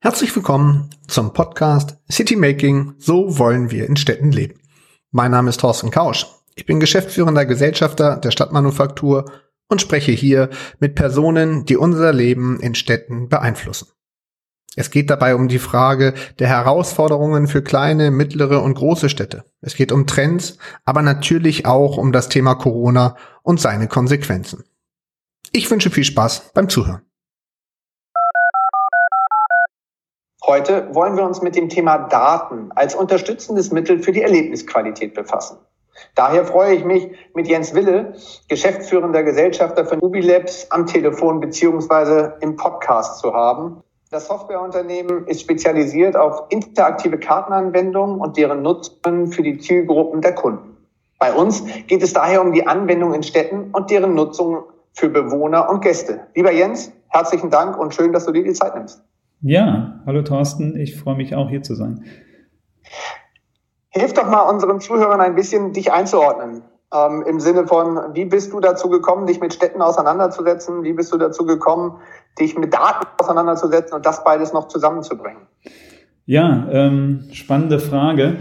Herzlich willkommen zum Podcast City Making, so wollen wir in Städten leben. Mein Name ist Thorsten Kausch. Ich bin geschäftsführender Gesellschafter der Stadtmanufaktur und spreche hier mit Personen, die unser Leben in Städten beeinflussen. Es geht dabei um die Frage der Herausforderungen für kleine, mittlere und große Städte. Es geht um Trends, aber natürlich auch um das Thema Corona und seine Konsequenzen. Ich wünsche viel Spaß beim Zuhören. Heute wollen wir uns mit dem Thema Daten als unterstützendes Mittel für die Erlebnisqualität befassen. Daher freue ich mich, mit Jens Wille, geschäftsführender Gesellschafter von Ubilabs, am Telefon beziehungsweise im Podcast zu haben. Das Softwareunternehmen ist spezialisiert auf interaktive Kartenanwendungen und deren Nutzung für die Zielgruppen der Kunden. Bei uns geht es daher um die Anwendung in Städten und deren Nutzung für Bewohner und Gäste. Lieber Jens, herzlichen Dank und schön, dass du dir die Zeit nimmst. Ja, hallo Thorsten, ich freue mich auch hier zu sein. Hilf doch mal unseren Zuhörern ein bisschen, dich einzuordnen. Ähm, Im Sinne von, wie bist du dazu gekommen, dich mit Städten auseinanderzusetzen? Wie bist du dazu gekommen, dich mit Daten auseinanderzusetzen und das beides noch zusammenzubringen? Ja, ähm, spannende Frage.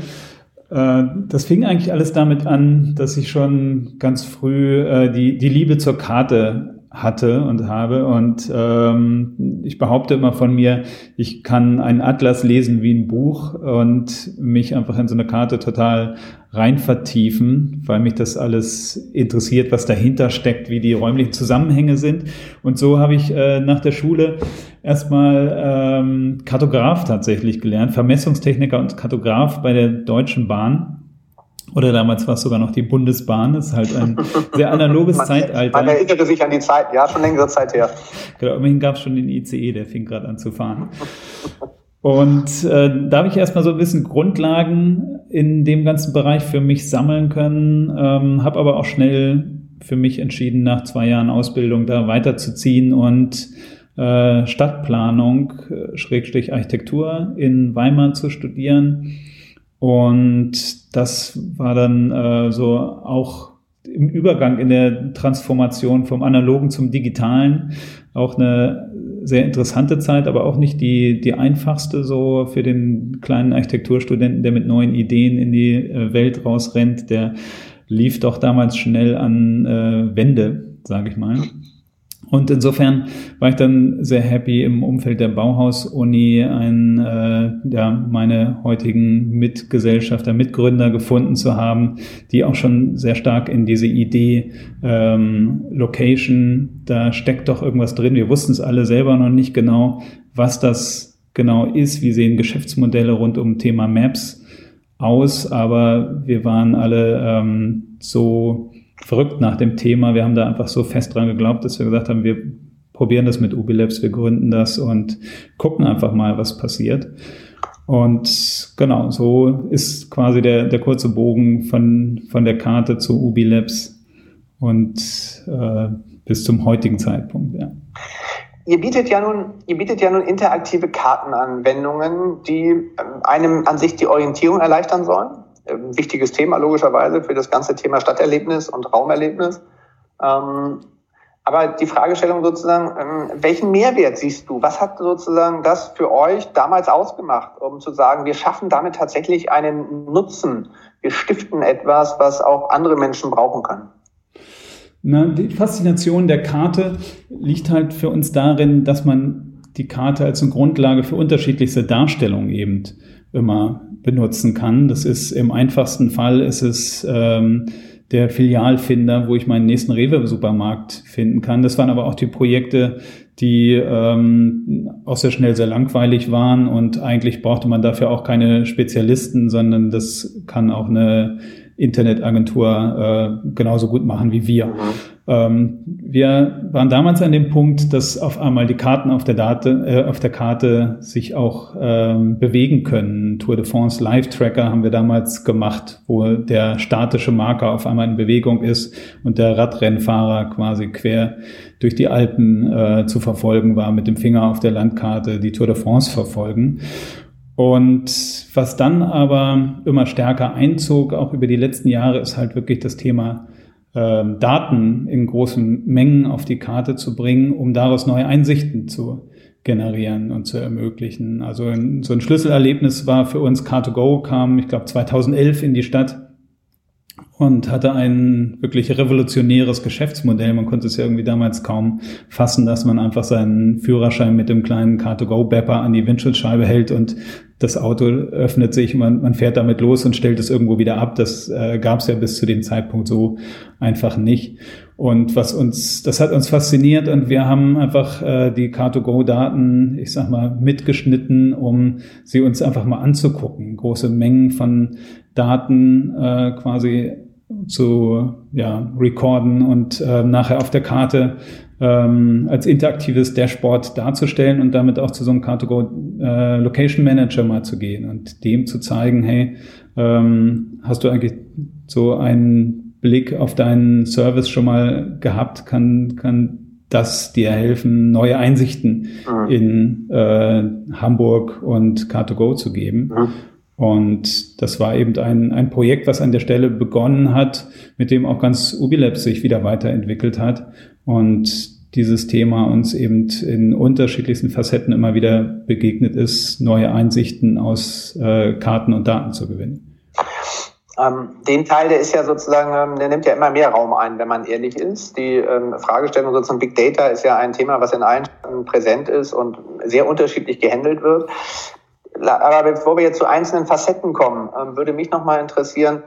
Äh, das fing eigentlich alles damit an, dass ich schon ganz früh äh, die, die Liebe zur Karte hatte und habe. Und ähm, ich behaupte immer von mir, ich kann einen Atlas lesen wie ein Buch und mich einfach in so eine Karte total rein vertiefen, weil mich das alles interessiert, was dahinter steckt, wie die räumlichen Zusammenhänge sind. Und so habe ich äh, nach der Schule erstmal ähm, Kartograf tatsächlich gelernt, Vermessungstechniker und Kartograf bei der Deutschen Bahn oder damals war es sogar noch die Bundesbahn. Das ist halt ein sehr analoges man, Zeitalter. Man erinnere sich an die Zeit, ja, schon längere Zeit her. Genau, immerhin gab es schon den ICE, der fing gerade an zu fahren. Und äh, da habe ich erstmal so ein bisschen Grundlagen in dem ganzen Bereich für mich sammeln können, ähm, habe aber auch schnell für mich entschieden, nach zwei Jahren Ausbildung da weiterzuziehen und äh, Stadtplanung, äh, Schrägstrich Architektur in Weimar zu studieren und das war dann äh, so auch im Übergang in der Transformation vom Analogen zum Digitalen auch eine sehr interessante Zeit, aber auch nicht die, die einfachste so für den kleinen Architekturstudenten, der mit neuen Ideen in die äh, Welt rausrennt. Der lief doch damals schnell an äh, Wände, sage ich mal. Und insofern war ich dann sehr happy im Umfeld der Bauhaus-Uni ein, äh, ja, meine heutigen Mitgesellschafter, Mitgründer gefunden zu haben, die auch schon sehr stark in diese Idee ähm, Location, da steckt doch irgendwas drin. Wir wussten es alle selber noch nicht genau, was das genau ist. Wie sehen Geschäftsmodelle rund um Thema Maps aus, aber wir waren alle ähm, so verrückt nach dem Thema. Wir haben da einfach so fest dran geglaubt, dass wir gesagt haben, wir probieren das mit Ubilabs, wir gründen das und gucken einfach mal, was passiert. Und genau, so ist quasi der, der kurze Bogen von, von der Karte zu Ubilabs und äh, bis zum heutigen Zeitpunkt. Ja. Ihr bietet ja nun, ihr bietet ja nun interaktive Kartenanwendungen, die ähm, einem an sich die Orientierung erleichtern sollen wichtiges Thema logischerweise für das ganze Thema Stadterlebnis und Raumerlebnis. Ähm, aber die Fragestellung sozusagen, ähm, welchen Mehrwert siehst du? Was hat sozusagen das für euch damals ausgemacht, um zu sagen, wir schaffen damit tatsächlich einen Nutzen, wir stiften etwas, was auch andere Menschen brauchen können? Na, die Faszination der Karte liegt halt für uns darin, dass man die Karte als eine Grundlage für unterschiedlichste Darstellungen eben immer benutzen kann. Das ist im einfachsten Fall ist es ähm, der Filialfinder, wo ich meinen nächsten Rewe-Supermarkt finden kann. Das waren aber auch die Projekte, die ähm, auch sehr schnell sehr langweilig waren und eigentlich brauchte man dafür auch keine Spezialisten, sondern das kann auch eine Internetagentur äh, genauso gut machen wie wir. Mhm. Ähm, wir waren damals an dem Punkt, dass auf einmal die Karten auf der, Date, äh, auf der Karte sich auch ähm, bewegen können. Tour de France Live Tracker haben wir damals gemacht, wo der statische Marker auf einmal in Bewegung ist und der Radrennfahrer quasi quer durch die Alpen äh, zu verfolgen war, mit dem Finger auf der Landkarte die Tour de France verfolgen. Und was dann aber immer stärker einzog, auch über die letzten Jahre, ist halt wirklich das Thema äh, Daten in großen Mengen auf die Karte zu bringen, um daraus neue Einsichten zu generieren und zu ermöglichen. Also ein, so ein Schlüsselerlebnis war für uns Car2Go, kam, ich glaube, 2011 in die Stadt und hatte ein wirklich revolutionäres Geschäftsmodell. Man konnte es ja irgendwie damals kaum fassen, dass man einfach seinen Führerschein mit dem kleinen Car2Go-Bepper an die Windschutzscheibe hält und das Auto öffnet sich, man, man fährt damit los und stellt es irgendwo wieder ab. Das äh, gab es ja bis zu dem Zeitpunkt so einfach nicht. Und was uns, das hat uns fasziniert und wir haben einfach äh, die Car2Go-Daten, ich sag mal, mitgeschnitten, um sie uns einfach mal anzugucken. Große Mengen von Daten äh, quasi zu ja, recorden und äh, nachher auf der Karte ähm, als interaktives Dashboard darzustellen und damit auch zu so einem Car2Go äh, Location Manager mal zu gehen und dem zu zeigen, hey, ähm, hast du eigentlich so einen Blick auf deinen Service schon mal gehabt? Kann, kann das dir helfen, neue Einsichten mhm. in äh, Hamburg und Car2Go zu geben? Mhm. Und das war eben ein, ein Projekt, was an der Stelle begonnen hat, mit dem auch ganz Ubilab sich wieder weiterentwickelt hat und dieses Thema uns eben in unterschiedlichsten Facetten immer wieder begegnet ist, neue Einsichten aus äh, Karten und Daten zu gewinnen. Ähm, den Teil, der ist ja sozusagen, ähm, der nimmt ja immer mehr Raum ein, wenn man ehrlich ist. Die ähm, Fragestellung sozusagen Big Data ist ja ein Thema, was in allen Städten präsent ist und sehr unterschiedlich gehandelt wird. Aber bevor wir jetzt zu einzelnen Facetten kommen, ähm, würde mich nochmal interessieren,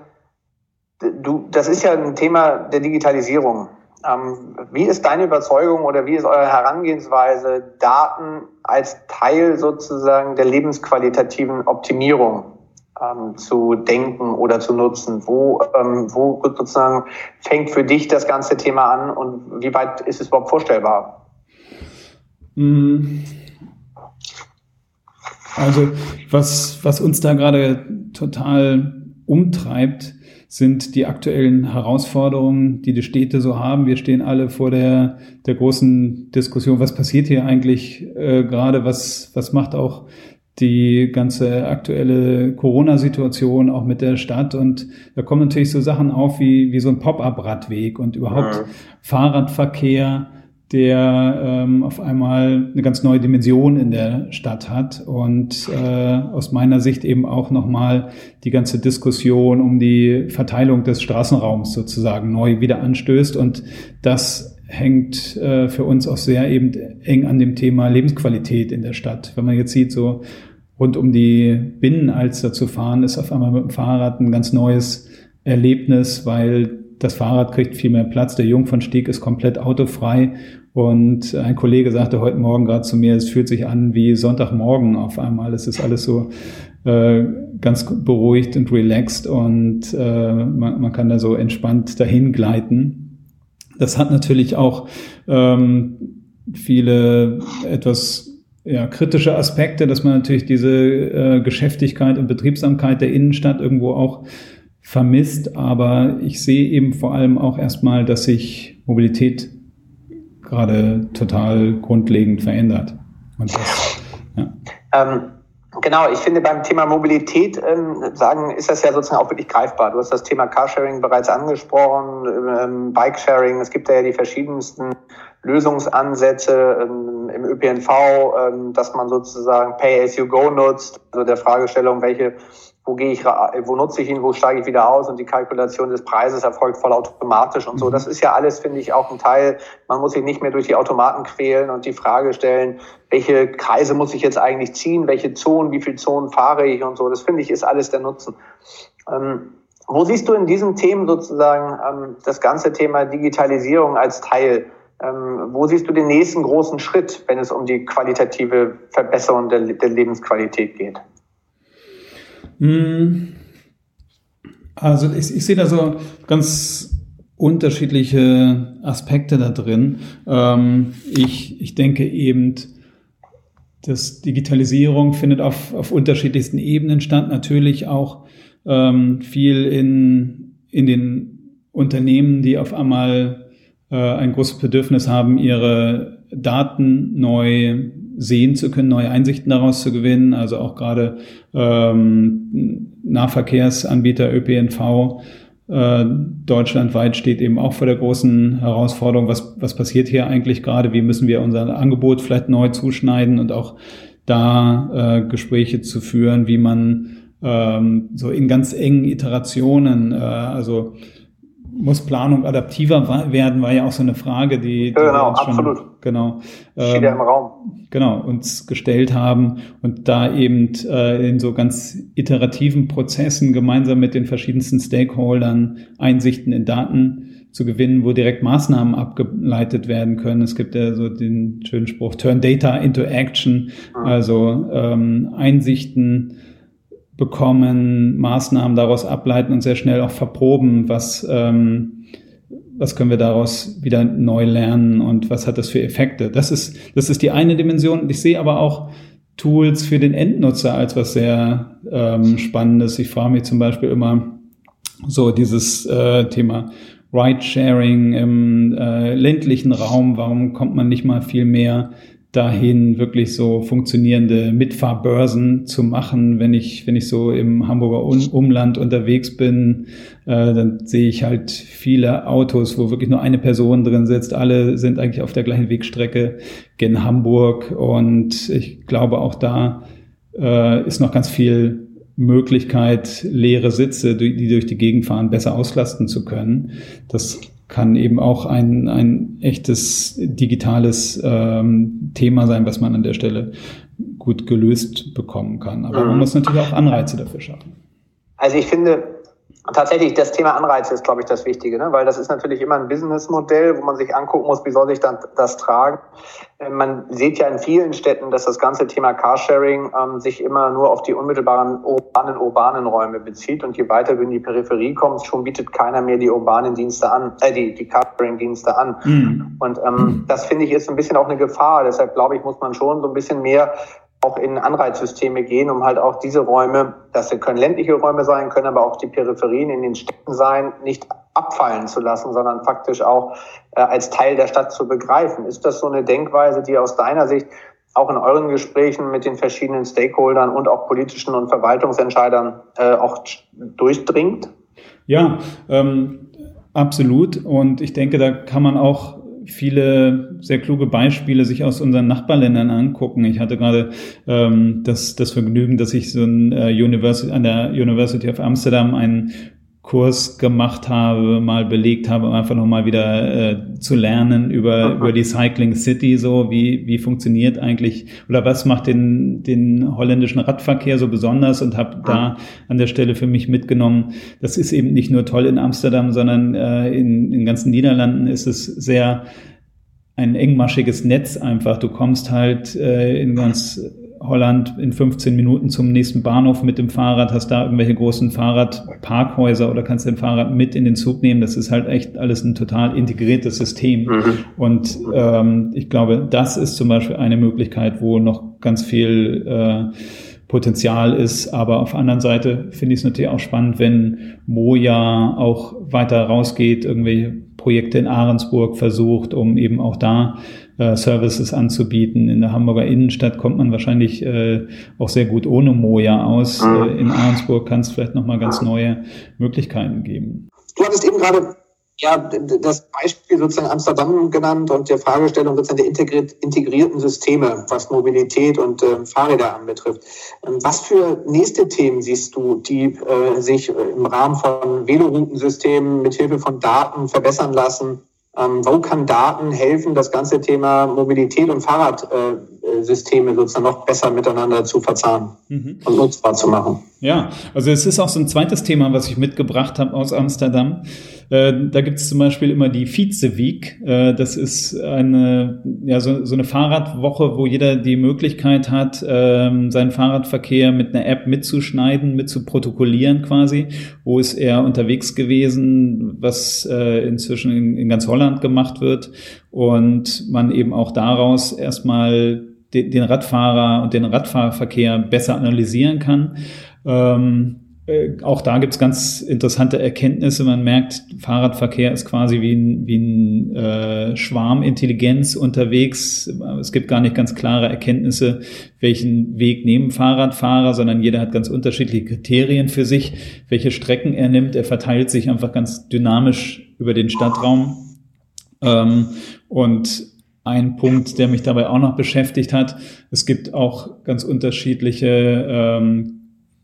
du, das ist ja ein Thema der Digitalisierung. Ähm, wie ist deine Überzeugung oder wie ist eure Herangehensweise, Daten als Teil sozusagen der lebensqualitativen Optimierung ähm, zu denken oder zu nutzen? Wo, wo sozusagen fängt für dich das ganze Thema an und wie weit ist es überhaupt vorstellbar? Mm. Also was, was uns da gerade total umtreibt, sind die aktuellen Herausforderungen, die die Städte so haben. Wir stehen alle vor der, der großen Diskussion, was passiert hier eigentlich äh, gerade, was, was macht auch die ganze aktuelle Corona-Situation auch mit der Stadt und da kommen natürlich so Sachen auf wie, wie so ein Pop-up-Radweg und überhaupt ja. Fahrradverkehr, der ähm, auf einmal eine ganz neue Dimension in der Stadt hat und äh, aus meiner Sicht eben auch nochmal die ganze Diskussion um die Verteilung des Straßenraums sozusagen neu wieder anstößt und das hängt äh, für uns auch sehr eben eng an dem Thema Lebensqualität in der Stadt. Wenn man jetzt sieht, so rund um die Binnenalster zu fahren, ist auf einmal mit dem Fahrrad ein ganz neues Erlebnis, weil das Fahrrad kriegt viel mehr Platz. Der Jungfernstieg ist komplett autofrei. Und ein Kollege sagte heute Morgen gerade zu mir, es fühlt sich an wie Sonntagmorgen auf einmal. Es ist alles so äh, ganz beruhigt und relaxed und äh, man, man kann da so entspannt dahin gleiten. Das hat natürlich auch ähm, viele etwas ja, kritische Aspekte, dass man natürlich diese äh, Geschäftigkeit und Betriebsamkeit der Innenstadt irgendwo auch vermisst, aber ich sehe eben vor allem auch erstmal, dass sich Mobilität gerade total grundlegend verändert. Das, ja. ähm, genau, ich finde beim Thema Mobilität ähm, sagen, ist das ja sozusagen auch wirklich greifbar. Du hast das Thema Carsharing bereits angesprochen, ähm, Bikesharing, es gibt ja die verschiedensten Lösungsansätze ähm, im ÖPNV, ähm, dass man sozusagen Pay as you go nutzt, also der Fragestellung, welche wo gehe ich, wo nutze ich ihn, wo steige ich wieder aus und die Kalkulation des Preises erfolgt vollautomatisch und so. Mhm. Das ist ja alles, finde ich, auch ein Teil. Man muss sich nicht mehr durch die Automaten quälen und die Frage stellen, welche Kreise muss ich jetzt eigentlich ziehen, welche Zonen, wie viele Zonen fahre ich und so. Das finde ich ist alles der Nutzen. Ähm, wo siehst du in diesen Themen sozusagen ähm, das ganze Thema Digitalisierung als Teil? Ähm, wo siehst du den nächsten großen Schritt, wenn es um die qualitative Verbesserung der, der Lebensqualität geht? Hm. Also ich, ich sehe da so ganz unterschiedliche Aspekte da drin. Ähm, ich, ich denke eben, dass Digitalisierung findet auf, auf unterschiedlichsten Ebenen statt. Natürlich auch ähm, viel in, in den Unternehmen, die auf einmal äh, ein großes Bedürfnis haben, ihre Daten neu sehen zu können, neue Einsichten daraus zu gewinnen. Also auch gerade ähm, Nahverkehrsanbieter ÖPNV äh, deutschlandweit steht eben auch vor der großen Herausforderung, was, was passiert hier eigentlich gerade, wie müssen wir unser Angebot vielleicht neu zuschneiden und auch da äh, Gespräche zu führen, wie man ähm, so in ganz engen Iterationen, äh, also muss Planung adaptiver werden, war ja auch so eine Frage, die, die genau, wir schon, absolut. genau, ähm, im Raum. genau uns gestellt haben und da eben äh, in so ganz iterativen Prozessen gemeinsam mit den verschiedensten Stakeholdern Einsichten in Daten zu gewinnen, wo direkt Maßnahmen abgeleitet werden können. Es gibt ja so den schönen Spruch Turn Data into Action, mhm. also ähm, Einsichten bekommen, Maßnahmen daraus ableiten und sehr schnell auch verproben, was, ähm, was können wir daraus wieder neu lernen und was hat das für Effekte. Das ist, das ist die eine Dimension. Ich sehe aber auch Tools für den Endnutzer als was sehr ähm, Spannendes. Ich frage mich zum Beispiel immer so dieses äh, Thema Ride-Sharing im äh, ländlichen Raum. Warum kommt man nicht mal viel mehr dahin, wirklich so funktionierende Mitfahrbörsen zu machen. Wenn ich, wenn ich so im Hamburger Umland unterwegs bin, äh, dann sehe ich halt viele Autos, wo wirklich nur eine Person drin sitzt. Alle sind eigentlich auf der gleichen Wegstrecke gen Hamburg. Und ich glaube, auch da äh, ist noch ganz viel Möglichkeit, leere Sitze, die durch die Gegend fahren, besser auslasten zu können. Das kann eben auch ein, ein echtes digitales ähm, Thema sein, was man an der Stelle gut gelöst bekommen kann. Aber mhm. man muss natürlich auch Anreize dafür schaffen. Also ich finde, tatsächlich das Thema Anreize ist, glaube ich, das Wichtige, ne? weil das ist natürlich immer ein Businessmodell, wo man sich angucken muss, wie soll sich dann das tragen. Äh, man sieht ja in vielen Städten, dass das ganze Thema Carsharing ähm, sich immer nur auf die unmittelbaren urbanen, urbanen Räume bezieht und je weiter du in die Peripherie kommst, schon bietet keiner mehr die urbanen Dienste an, äh, die, die Carsharing-Dienste an. Mhm. Und ähm, das finde ich ist ein bisschen auch eine Gefahr. Deshalb glaube ich, muss man schon so ein bisschen mehr auch in Anreizsysteme gehen, um halt auch diese Räume, das können ländliche Räume sein, können aber auch die Peripherien in den Städten sein, nicht abfallen zu lassen, sondern faktisch auch äh, als Teil der Stadt zu begreifen. Ist das so eine Denkweise, die aus deiner Sicht auch in euren Gesprächen mit den verschiedenen Stakeholdern und auch politischen und Verwaltungsentscheidern äh, auch durchdringt? Ja, ähm, absolut. Und ich denke, da kann man auch viele sehr kluge Beispiele sich aus unseren Nachbarländern angucken. Ich hatte gerade ähm, das, das Vergnügen, dass ich so ein, äh, University, an der University of Amsterdam einen Kurs gemacht habe, mal belegt habe, um einfach nochmal wieder äh, zu lernen über, über die Cycling City, so wie, wie funktioniert eigentlich oder was macht den, den holländischen Radverkehr so besonders und habe da an der Stelle für mich mitgenommen, das ist eben nicht nur toll in Amsterdam, sondern äh, in, in ganzen Niederlanden ist es sehr ein engmaschiges Netz einfach. Du kommst halt äh, in ganz Holland in 15 Minuten zum nächsten Bahnhof mit dem Fahrrad, hast da irgendwelche großen Fahrradparkhäuser oder kannst dein Fahrrad mit in den Zug nehmen. Das ist halt echt alles ein total integriertes System. Mhm. Und ähm, ich glaube, das ist zum Beispiel eine Möglichkeit, wo noch ganz viel äh, Potenzial ist. Aber auf der anderen Seite finde ich es natürlich auch spannend, wenn Moja auch weiter rausgeht, irgendwelche Projekte in Ahrensburg versucht, um eben auch da äh, Services anzubieten. In der Hamburger Innenstadt kommt man wahrscheinlich äh, auch sehr gut ohne Moja aus. Mhm. Äh, in Ahrensburg kann es vielleicht nochmal ganz neue Möglichkeiten geben. Du hattest eben gerade ja, das Beispiel sozusagen Amsterdam genannt und der Fragestellung sozusagen der integrierten Systeme, was Mobilität und äh, Fahrräder anbetrifft. Ähm, was für nächste Themen siehst du, die äh, sich im Rahmen von Veloroutensystemen mit Hilfe von Daten verbessern lassen? Ähm, wo kann Daten helfen, das ganze Thema Mobilität und Fahrradsysteme sozusagen noch besser miteinander zu verzahnen mhm. und nutzbar zu machen? Ja, also es ist auch so ein zweites Thema, was ich mitgebracht habe aus Amsterdam. Äh, da gibt es zum Beispiel immer die Vize-Week. Äh, das ist eine, ja, so, so eine Fahrradwoche, wo jeder die Möglichkeit hat, ähm, seinen Fahrradverkehr mit einer App mitzuschneiden, mitzuprotokollieren quasi. Wo ist er unterwegs gewesen, was äh, inzwischen in, in ganz Holland gemacht wird. Und man eben auch daraus erstmal den Radfahrer und den Radfahrverkehr besser analysieren kann. Ähm, äh, auch da gibt's ganz interessante Erkenntnisse. Man merkt, Fahrradverkehr ist quasi wie ein, wie ein äh, Schwarm Intelligenz unterwegs. Es gibt gar nicht ganz klare Erkenntnisse, welchen Weg nehmen Fahrradfahrer, sondern jeder hat ganz unterschiedliche Kriterien für sich, welche Strecken er nimmt. Er verteilt sich einfach ganz dynamisch über den Stadtraum. Ähm, und ein Punkt, der mich dabei auch noch beschäftigt hat, es gibt auch ganz unterschiedliche ähm,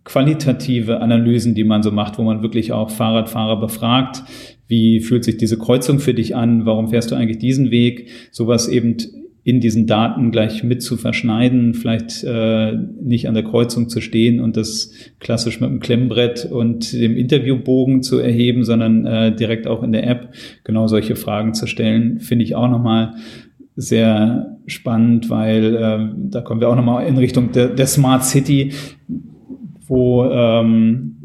qualitative Analysen, die man so macht, wo man wirklich auch Fahrradfahrer befragt. Wie fühlt sich diese Kreuzung für dich an? Warum fährst du eigentlich diesen Weg? Sowas eben in diesen Daten gleich mit zu verschneiden, vielleicht äh, nicht an der Kreuzung zu stehen und das klassisch mit dem Klemmbrett und dem Interviewbogen zu erheben, sondern äh, direkt auch in der App genau solche Fragen zu stellen, finde ich auch nochmal sehr spannend, weil äh, da kommen wir auch nochmal in Richtung der, der Smart City wo ähm,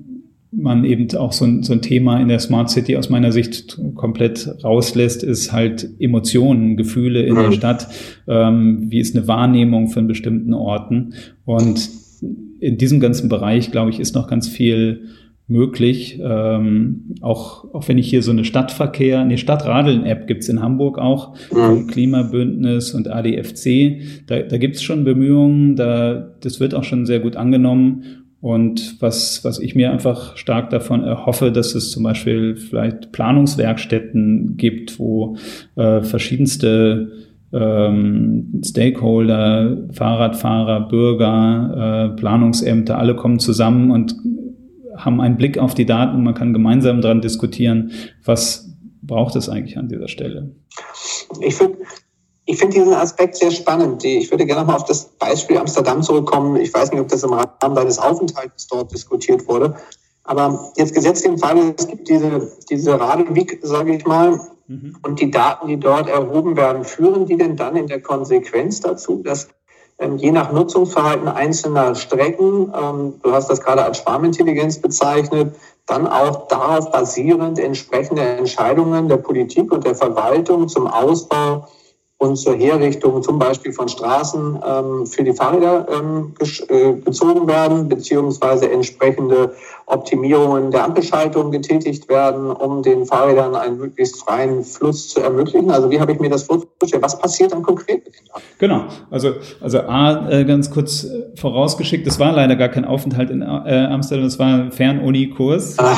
man eben auch so ein, so ein Thema in der Smart City aus meiner Sicht komplett rauslässt, ist halt Emotionen, Gefühle in mhm. der Stadt. Ähm, wie ist eine Wahrnehmung von bestimmten Orten? Und in diesem ganzen Bereich, glaube ich, ist noch ganz viel möglich. Ähm, auch, auch wenn ich hier so eine Stadtverkehr, eine Stadtradeln-App gibt's in Hamburg auch, mhm. Klimabündnis und ADFC. Da, da gibt's schon Bemühungen, da, das wird auch schon sehr gut angenommen. Und was, was ich mir einfach stark davon erhoffe, dass es zum Beispiel vielleicht Planungswerkstätten gibt, wo äh, verschiedenste ähm, Stakeholder, Fahrradfahrer, Bürger, äh, Planungsämter, alle kommen zusammen und haben einen Blick auf die Daten. Man kann gemeinsam daran diskutieren, was braucht es eigentlich an dieser Stelle. Ich finde ich finde diesen Aspekt sehr spannend. Ich würde gerne nochmal auf das Beispiel Amsterdam zurückkommen. Ich weiß nicht, ob das im Rahmen deines Aufenthalts dort diskutiert wurde. Aber jetzt gesetzt den Fall, es gibt diese, diese Radelweg, sage ich mal, mhm. und die Daten, die dort erhoben werden, führen die denn dann in der Konsequenz dazu, dass je nach Nutzungsverhalten einzelner Strecken, ähm, du hast das gerade als Schwarmintelligenz bezeichnet, dann auch darauf basierend entsprechende Entscheidungen der Politik und der Verwaltung zum Ausbau und zur Herrichtung zum Beispiel von Straßen ähm, für die Fahrräder ähm, äh, gezogen werden, beziehungsweise entsprechende Optimierungen der Ampelschaltung getätigt werden, um den Fahrrädern einen möglichst freien Fluss zu ermöglichen. Also wie habe ich mir das vorgestellt? Was passiert dann konkret mit den Daten? Genau, also, also A, äh, ganz kurz äh, vorausgeschickt, es war leider gar kein Aufenthalt in äh, Amsterdam, es war ein Fernuni-Kurs. Ah,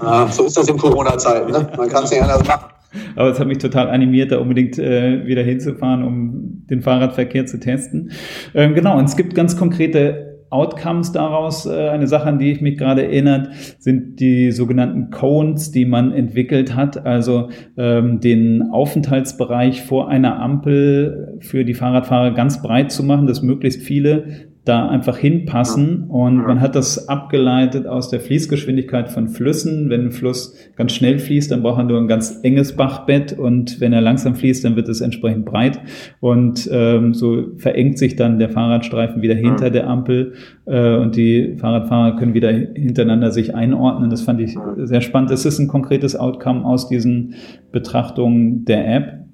ah, so ist das in Corona-Zeiten, ne? man kann es nicht anders machen. Aber es hat mich total animiert, da unbedingt äh, wieder hinzufahren, um den Fahrradverkehr zu testen. Ähm, genau, und es gibt ganz konkrete Outcomes daraus. Äh, eine Sache, an die ich mich gerade erinnert, sind die sogenannten Cones, die man entwickelt hat, also ähm, den Aufenthaltsbereich vor einer Ampel für die Fahrradfahrer ganz breit zu machen, dass möglichst viele da einfach hinpassen und man hat das abgeleitet aus der Fließgeschwindigkeit von Flüssen. Wenn ein Fluss ganz schnell fließt, dann braucht er nur ein ganz enges Bachbett und wenn er langsam fließt, dann wird es entsprechend breit und ähm, so verengt sich dann der Fahrradstreifen wieder hinter der Ampel äh, und die Fahrradfahrer können wieder hintereinander sich einordnen. Das fand ich sehr spannend. Es ist ein konkretes Outcome aus diesen Betrachtungen der App.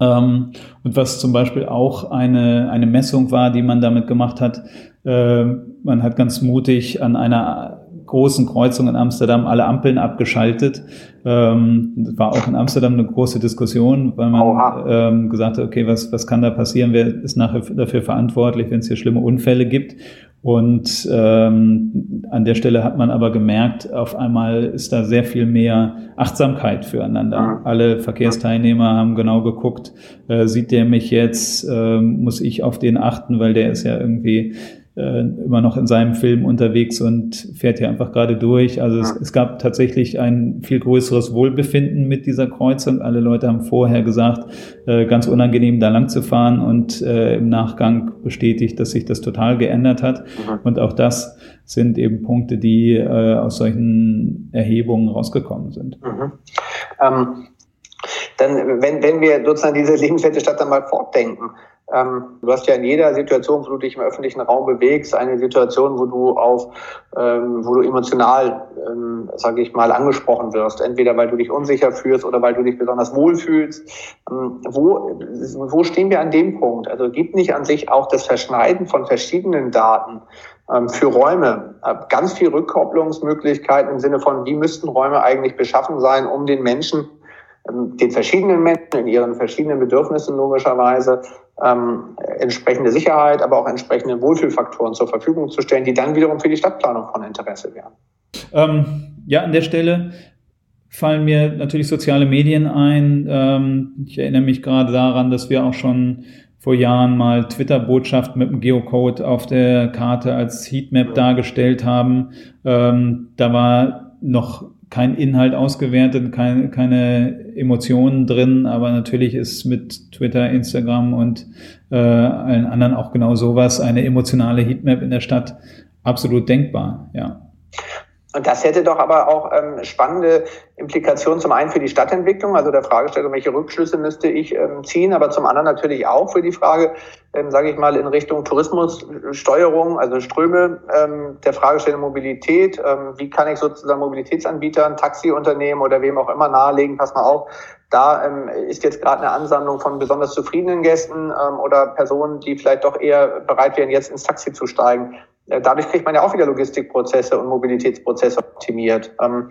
Ähm, und was zum Beispiel auch eine, eine Messung war, die man damit gemacht hat, äh, man hat ganz mutig an einer großen Kreuzung in Amsterdam alle Ampeln abgeschaltet. Ähm, das war auch in Amsterdam eine große Diskussion, weil man ähm, gesagt hat, okay, was, was kann da passieren? Wer ist nachher dafür verantwortlich, wenn es hier schlimme Unfälle gibt? Und ähm, an der Stelle hat man aber gemerkt, auf einmal ist da sehr viel mehr Achtsamkeit füreinander. Alle Verkehrsteilnehmer haben genau geguckt, äh, sieht der mich jetzt, äh, muss ich auf den achten, weil der ist ja irgendwie äh, immer noch in seinem Film unterwegs und fährt hier einfach gerade durch. Also es, es, gab tatsächlich ein viel größeres Wohlbefinden mit dieser Kreuzung. Alle Leute haben vorher gesagt, äh, ganz unangenehm da lang zu fahren und äh, im Nachgang bestätigt, dass sich das total geändert hat. Mhm. Und auch das sind eben Punkte, die äh, aus solchen Erhebungen rausgekommen sind. Mhm. Ähm, dann, wenn, wenn wir sozusagen diese lebenswerte Stadt dann mal fortdenken, ähm, du hast ja in jeder Situation, wo du dich im öffentlichen Raum bewegst, eine Situation, wo du auf, ähm, wo du emotional, ähm, sage ich mal, angesprochen wirst. Entweder weil du dich unsicher fühlst oder weil du dich besonders wohlfühlst. Ähm, wo, wo stehen wir an dem Punkt? Also gibt nicht an sich auch das Verschneiden von verschiedenen Daten ähm, für Räume. Äh, ganz viel Rückkopplungsmöglichkeiten im Sinne von, wie müssten Räume eigentlich beschaffen sein, um den Menschen, den verschiedenen Menschen in ihren verschiedenen Bedürfnissen logischerweise ähm, entsprechende Sicherheit, aber auch entsprechende Wohlfühlfaktoren zur Verfügung zu stellen, die dann wiederum für die Stadtplanung von Interesse wären. Ähm, ja, an der Stelle fallen mir natürlich soziale Medien ein. Ähm, ich erinnere mich gerade daran, dass wir auch schon vor Jahren mal Twitter-Botschaften mit dem Geocode auf der Karte als Heatmap dargestellt haben. Ähm, da war noch kein Inhalt ausgewertet, kein, keine Emotionen drin, aber natürlich ist mit Twitter, Instagram und äh, allen anderen auch genau sowas, eine emotionale Heatmap in der Stadt absolut denkbar, ja. Und das hätte doch aber auch ähm, spannende Implikationen zum einen für die Stadtentwicklung, also der Fragestellung, welche Rückschlüsse müsste ich ähm, ziehen, aber zum anderen natürlich auch für die Frage, ähm, sage ich mal, in Richtung Tourismussteuerung, also Ströme ähm, der Fragestellung Mobilität. Ähm, wie kann ich sozusagen Mobilitätsanbietern, Taxiunternehmen oder wem auch immer nahelegen, pass mal auf, da ähm, ist jetzt gerade eine Ansammlung von besonders zufriedenen Gästen ähm, oder Personen, die vielleicht doch eher bereit wären, jetzt ins Taxi zu steigen. Äh, dadurch kriegt man ja auch wieder Logistikprozesse und Mobilitätsprozesse optimiert. Ähm,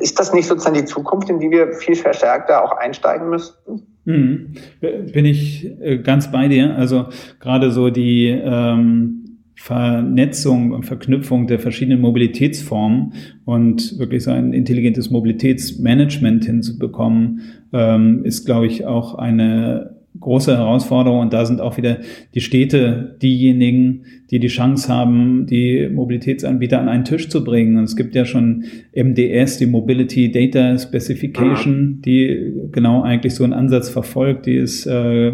ist das nicht sozusagen die Zukunft, in die wir viel verstärkter auch einsteigen müssten? Mhm. Bin ich äh, ganz bei dir. Also gerade so die ähm, Vernetzung und Verknüpfung der verschiedenen Mobilitätsformen und wirklich so ein intelligentes Mobilitätsmanagement hinzubekommen, ähm, ist, glaube ich, auch eine große Herausforderung und da sind auch wieder die Städte diejenigen, die die Chance haben, die Mobilitätsanbieter an einen Tisch zu bringen. Und es gibt ja schon MDS, die Mobility Data Specification, die genau eigentlich so einen Ansatz verfolgt, die ist äh,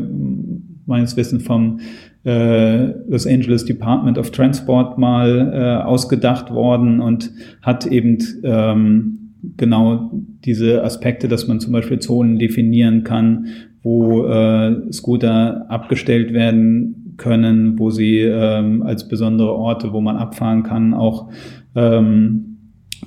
meines Wissens vom äh, Los Angeles Department of Transport mal äh, ausgedacht worden und hat eben ähm, genau diese Aspekte, dass man zum Beispiel Zonen definieren kann, wo äh, Scooter abgestellt werden können, wo sie ähm, als besondere Orte, wo man abfahren kann, auch ähm,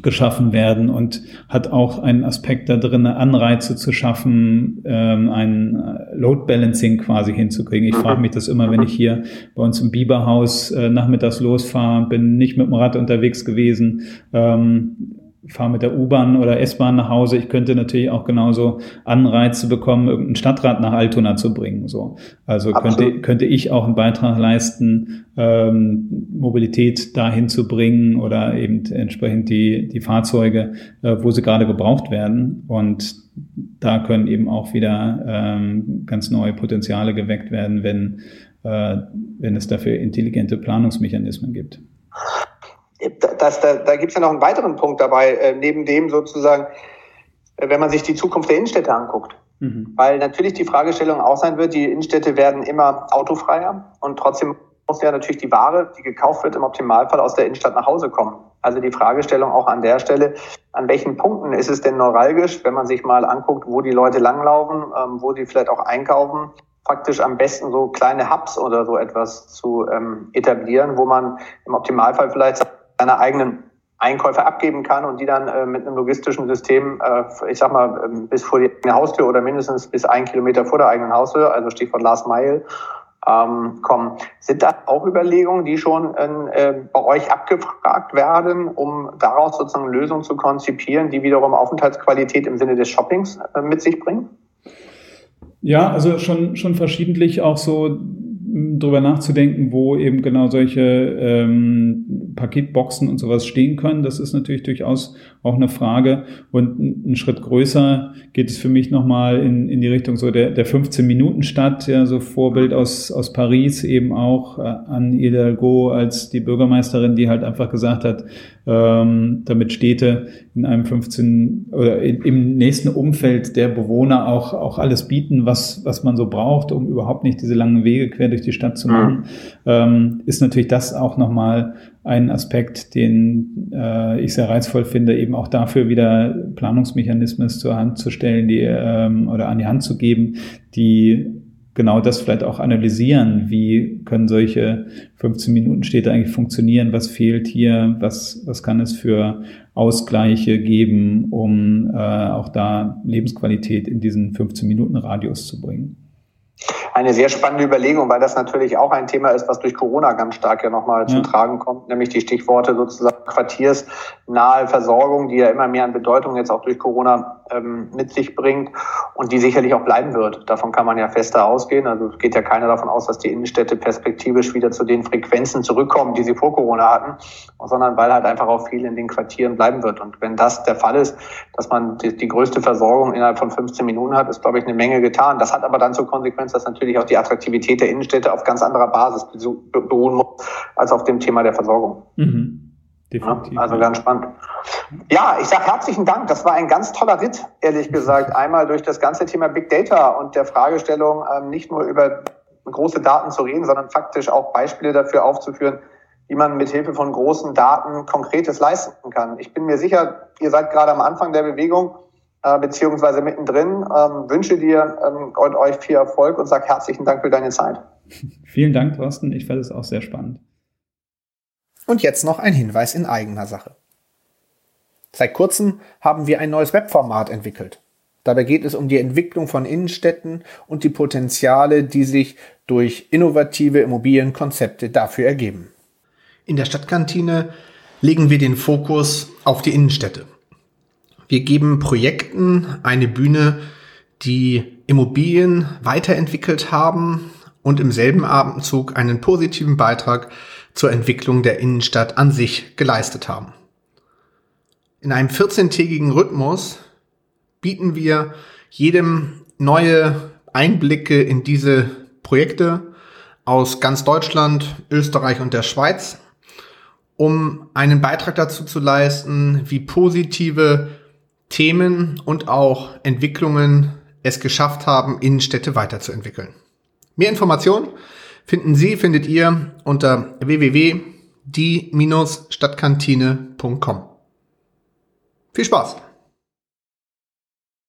geschaffen werden und hat auch einen Aspekt da drin, Anreize zu schaffen, ähm, ein Load Balancing quasi hinzukriegen. Ich frage mich das immer, wenn ich hier bei uns im Biberhaus äh, nachmittags losfahre, bin nicht mit dem Rad unterwegs gewesen, ähm, fahre mit der U-Bahn oder S-Bahn nach Hause. Ich könnte natürlich auch genauso Anreize bekommen, irgendein Stadtrat nach Altona zu bringen. So, also könnte könnte ich auch einen Beitrag leisten, ähm, Mobilität dahin zu bringen oder eben entsprechend die die Fahrzeuge, äh, wo sie gerade gebraucht werden. Und da können eben auch wieder ähm, ganz neue Potenziale geweckt werden, wenn äh, wenn es dafür intelligente Planungsmechanismen gibt das, da, da gibt es ja noch einen weiteren Punkt dabei, äh, neben dem sozusagen, äh, wenn man sich die Zukunft der Innenstädte anguckt. Mhm. Weil natürlich die Fragestellung auch sein wird, die Innenstädte werden immer autofreier und trotzdem muss ja natürlich die Ware, die gekauft wird, im Optimalfall aus der Innenstadt nach Hause kommen. Also die Fragestellung auch an der Stelle, an welchen Punkten ist es denn neuralgisch, wenn man sich mal anguckt, wo die Leute langlaufen, ähm, wo sie vielleicht auch einkaufen, praktisch am besten so kleine Hubs oder so etwas zu ähm, etablieren, wo man im Optimalfall vielleicht seine eigenen Einkäufe abgeben kann und die dann äh, mit einem logistischen System, äh, ich sag mal, ähm, bis vor die eigene Haustür oder mindestens bis ein Kilometer vor der eigenen Haustür, also Stichwort Last Mile, ähm, kommen. Sind das auch Überlegungen, die schon äh, bei euch abgefragt werden, um daraus sozusagen Lösungen zu konzipieren, die wiederum Aufenthaltsqualität im Sinne des Shoppings äh, mit sich bringen? Ja, also schon, schon verschiedentlich auch so drüber nachzudenken, wo eben genau solche ähm, Paketboxen und sowas stehen können. Das ist natürlich durchaus auch eine Frage. Und ein Schritt größer geht es für mich nochmal in, in die Richtung so der, der 15-Minuten-Stadt, ja, so Vorbild aus, aus Paris eben auch äh, an Hidalgo als die Bürgermeisterin, die halt einfach gesagt hat, ähm, damit Städte in einem 15 oder in, im nächsten Umfeld der Bewohner auch, auch alles bieten, was, was man so braucht, um überhaupt nicht diese langen Wege quer durch die Stadt zu machen, mhm. ähm, ist natürlich das auch nochmal ein Aspekt, den äh, ich sehr reizvoll finde, eben auch dafür wieder Planungsmechanismen zur Hand zu stellen, die ähm, oder an die Hand zu geben, die genau das vielleicht auch analysieren. Wie können solche 15 Minuten Städte eigentlich funktionieren? Was fehlt hier? Was, was kann es für Ausgleiche geben, um äh, auch da Lebensqualität in diesen 15 Minuten Radius zu bringen? eine sehr spannende Überlegung, weil das natürlich auch ein Thema ist, was durch Corona ganz stark ja nochmal ja. zum Tragen kommt, nämlich die Stichworte sozusagen quartiersnahe Versorgung, die ja immer mehr an Bedeutung jetzt auch durch Corona ähm, mit sich bringt und die sicherlich auch bleiben wird. Davon kann man ja fester ausgehen. Also geht ja keiner davon aus, dass die Innenstädte perspektivisch wieder zu den Frequenzen zurückkommen, die sie vor Corona hatten, sondern weil halt einfach auch viel in den Quartieren bleiben wird. Und wenn das der Fall ist, dass man die, die größte Versorgung innerhalb von 15 Minuten hat, ist, glaube ich, eine Menge getan. Das hat aber dann zur Konsequenz, dass natürlich auch die Attraktivität der Innenstädte auf ganz anderer Basis beruhen muss, als auf dem Thema der Versorgung. Mhm. Definitiv. Also ganz spannend. Ja, ich sage herzlichen Dank. Das war ein ganz toller Ritt, ehrlich gesagt. Einmal durch das ganze Thema Big Data und der Fragestellung, ähm, nicht nur über große Daten zu reden, sondern faktisch auch Beispiele dafür aufzuführen, wie man mit Hilfe von großen Daten Konkretes leisten kann. Ich bin mir sicher, ihr seid gerade am Anfang der Bewegung äh, beziehungsweise mittendrin. Ähm, wünsche dir ähm, und euch viel Erfolg und sage herzlichen Dank für deine Zeit. Vielen Dank, Thorsten. Ich fand es auch sehr spannend. Und jetzt noch ein Hinweis in eigener Sache. Seit kurzem haben wir ein neues Webformat entwickelt. Dabei geht es um die Entwicklung von Innenstädten und die Potenziale, die sich durch innovative Immobilienkonzepte dafür ergeben. In der Stadtkantine legen wir den Fokus auf die Innenstädte. Wir geben Projekten eine Bühne, die Immobilien weiterentwickelt haben und im selben Abendzug einen positiven Beitrag zur Entwicklung der Innenstadt an sich geleistet haben. In einem 14-tägigen Rhythmus bieten wir jedem neue Einblicke in diese Projekte aus ganz Deutschland, Österreich und der Schweiz, um einen Beitrag dazu zu leisten, wie positive Themen und auch Entwicklungen es geschafft haben, Innenstädte weiterzuentwickeln. Mehr Informationen finden Sie, findet ihr unter www.die-stadtkantine.com. Viel Spaß!